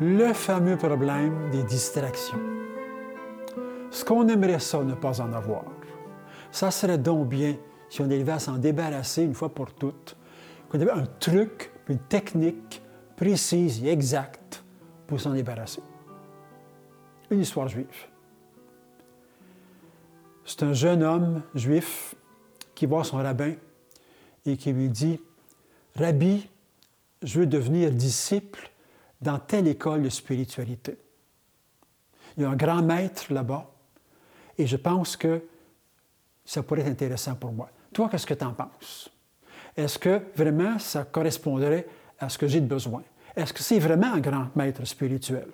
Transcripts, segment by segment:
Le fameux problème des distractions. Ce qu'on aimerait ça ne pas en avoir. Ça serait donc bien si on arrivait à s'en débarrasser une fois pour toutes, qu'on avait un truc, une technique précise et exacte pour s'en débarrasser. Une histoire juive. C'est un jeune homme juif qui voit son rabbin et qui lui dit Rabbi, je veux devenir disciple dans telle école de spiritualité. Il y a un grand maître là-bas et je pense que ça pourrait être intéressant pour moi. Toi, qu'est-ce que tu en penses? Est-ce que vraiment ça correspondrait à ce que j'ai de besoin? Est-ce que c'est vraiment un grand maître spirituel?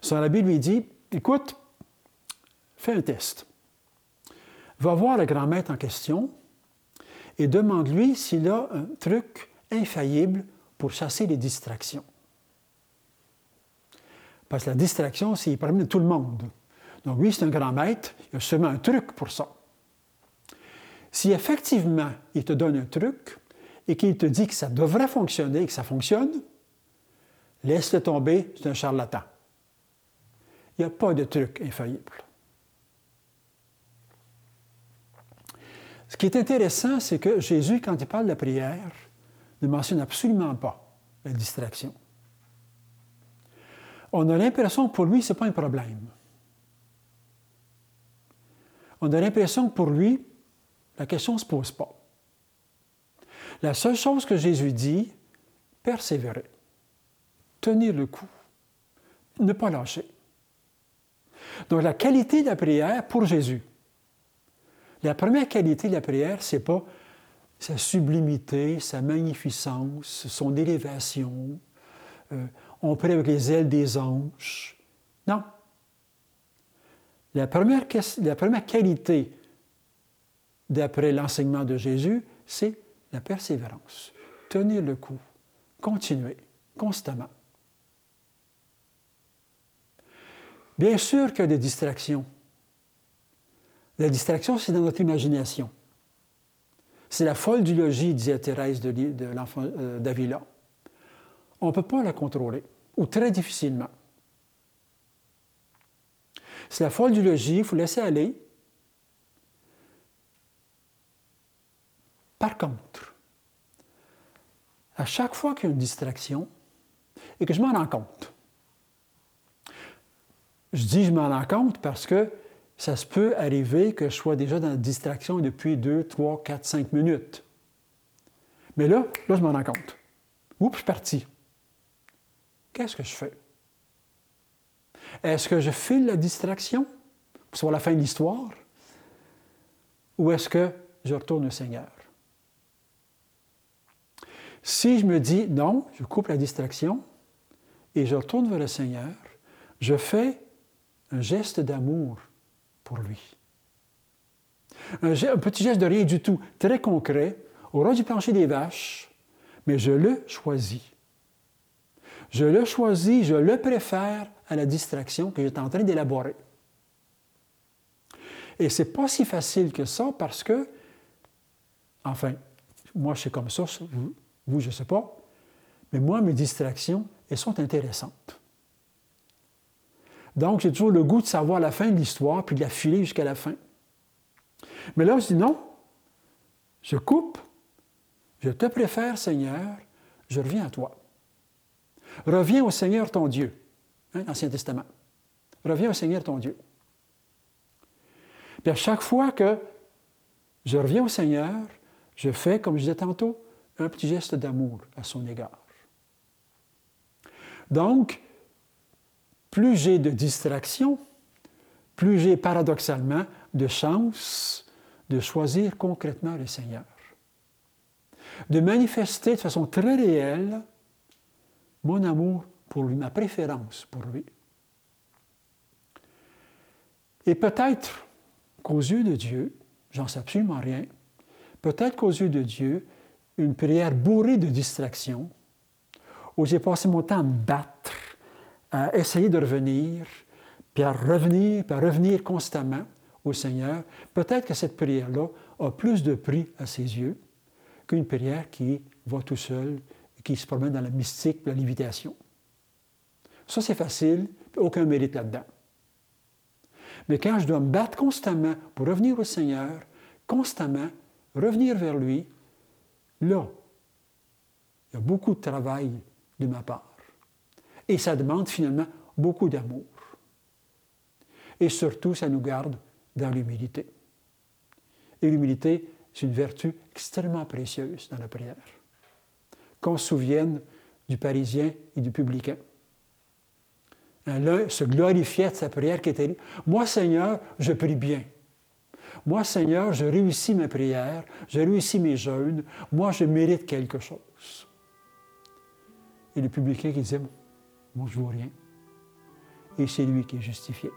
Son rabbi lui dit, écoute, fais un test. Va voir le grand maître en question et demande-lui s'il a un truc infaillible pour chasser les distractions. Parce que la distraction, c'est le problème de tout le monde. Donc, lui, c'est un grand maître, il a sûrement un truc pour ça. Si effectivement il te donne un truc et qu'il te dit que ça devrait fonctionner et que ça fonctionne, laisse-le tomber, c'est un charlatan. Il n'y a pas de truc infaillible. Ce qui est intéressant, c'est que Jésus, quand il parle de la prière, ne mentionne absolument pas la distraction. On a l'impression que pour lui, ce n'est pas un problème. On a l'impression que pour lui, la question ne se pose pas. La seule chose que Jésus dit, persévérer, tenir le coup, ne pas lâcher. Donc la qualité de la prière pour Jésus, la première qualité de la prière, c'est pas sa sublimité, sa magnificence, son élévation. Euh, on prie avec les ailes des anges. Non. La première, la première qualité, d'après l'enseignement de Jésus, c'est la persévérance. Tenir le coup, continuer constamment. Bien sûr qu'il y a des distractions. La distraction, c'est dans notre imagination. C'est la folle du logis, disait Thérèse de, l'enfant euh, d'Avila. On ne peut pas la contrôler, ou très difficilement. C'est la folle du logis, il faut laisser aller. Par contre, à chaque fois qu'il y a une distraction, et que je m'en rends compte, je dis je m'en rends compte parce que ça se peut arriver que je sois déjà dans la distraction depuis 2, 3, 4, 5 minutes. Mais là, là, je m'en rends compte. Oups, je suis parti. Qu'est-ce que je fais? Est-ce que je file la distraction pour savoir la fin de l'histoire? Ou est-ce que je retourne au Seigneur? Si je me dis non, je coupe la distraction et je retourne vers le Seigneur, je fais un geste d'amour pour lui. Un, petit geste de rien du tout, très concret, au ras du plancher des vaches, mais je le choisis. Je le choisis, je le préfère à la distraction que j'étais en train d'élaborer. Et c'est pas si facile que ça parce que, enfin, moi je suis comme ça, vous, vous je ne sais pas, mais moi mes distractions, elles sont intéressantes. Donc, j'ai toujours le goût de savoir la fin de l'histoire, puis de la filer jusqu'à la fin. Mais là, je dis non, je coupe, je te préfère, Seigneur, je reviens à toi. Reviens au Seigneur ton Dieu, hein, l'Ancien Testament. Reviens au Seigneur ton Dieu. Puis à chaque fois que je reviens au Seigneur, je fais, comme je disais tantôt, un petit geste d'amour à son égard. Donc, plus j'ai de distractions, plus j'ai paradoxalement de chance de choisir concrètement le Seigneur. De manifester de façon très réelle mon amour pour lui, ma préférence pour lui. Et peut-être qu'aux yeux de Dieu, j'en sais absolument rien, peut-être qu'aux yeux de Dieu, une prière bourrée de distractions, où j'ai passé mon temps à me battre, à essayer de revenir, puis à revenir, puis à revenir constamment au Seigneur, peut-être que cette prière-là a plus de prix à ses yeux qu'une prière qui va tout seul qui se promène dans la mystique, la lévitation. Ça, c'est facile, aucun mérite là-dedans. Mais quand je dois me battre constamment pour revenir au Seigneur, constamment, revenir vers lui, là, il y a beaucoup de travail de ma part. Et ça demande finalement beaucoup d'amour. Et surtout, ça nous garde dans l'humilité. Et l'humilité, c'est une vertu extrêmement précieuse dans la prière. Qu'on se souvienne du Parisien et du publicain. L'un se glorifiait de sa prière qui était Moi, Seigneur, je prie bien. Moi, Seigneur, je réussis mes prières, je réussis mes jeûnes, moi, je mérite quelque chose. Et le publicain qui disait Moi, je ne vois rien. Et c'est lui qui est justifié.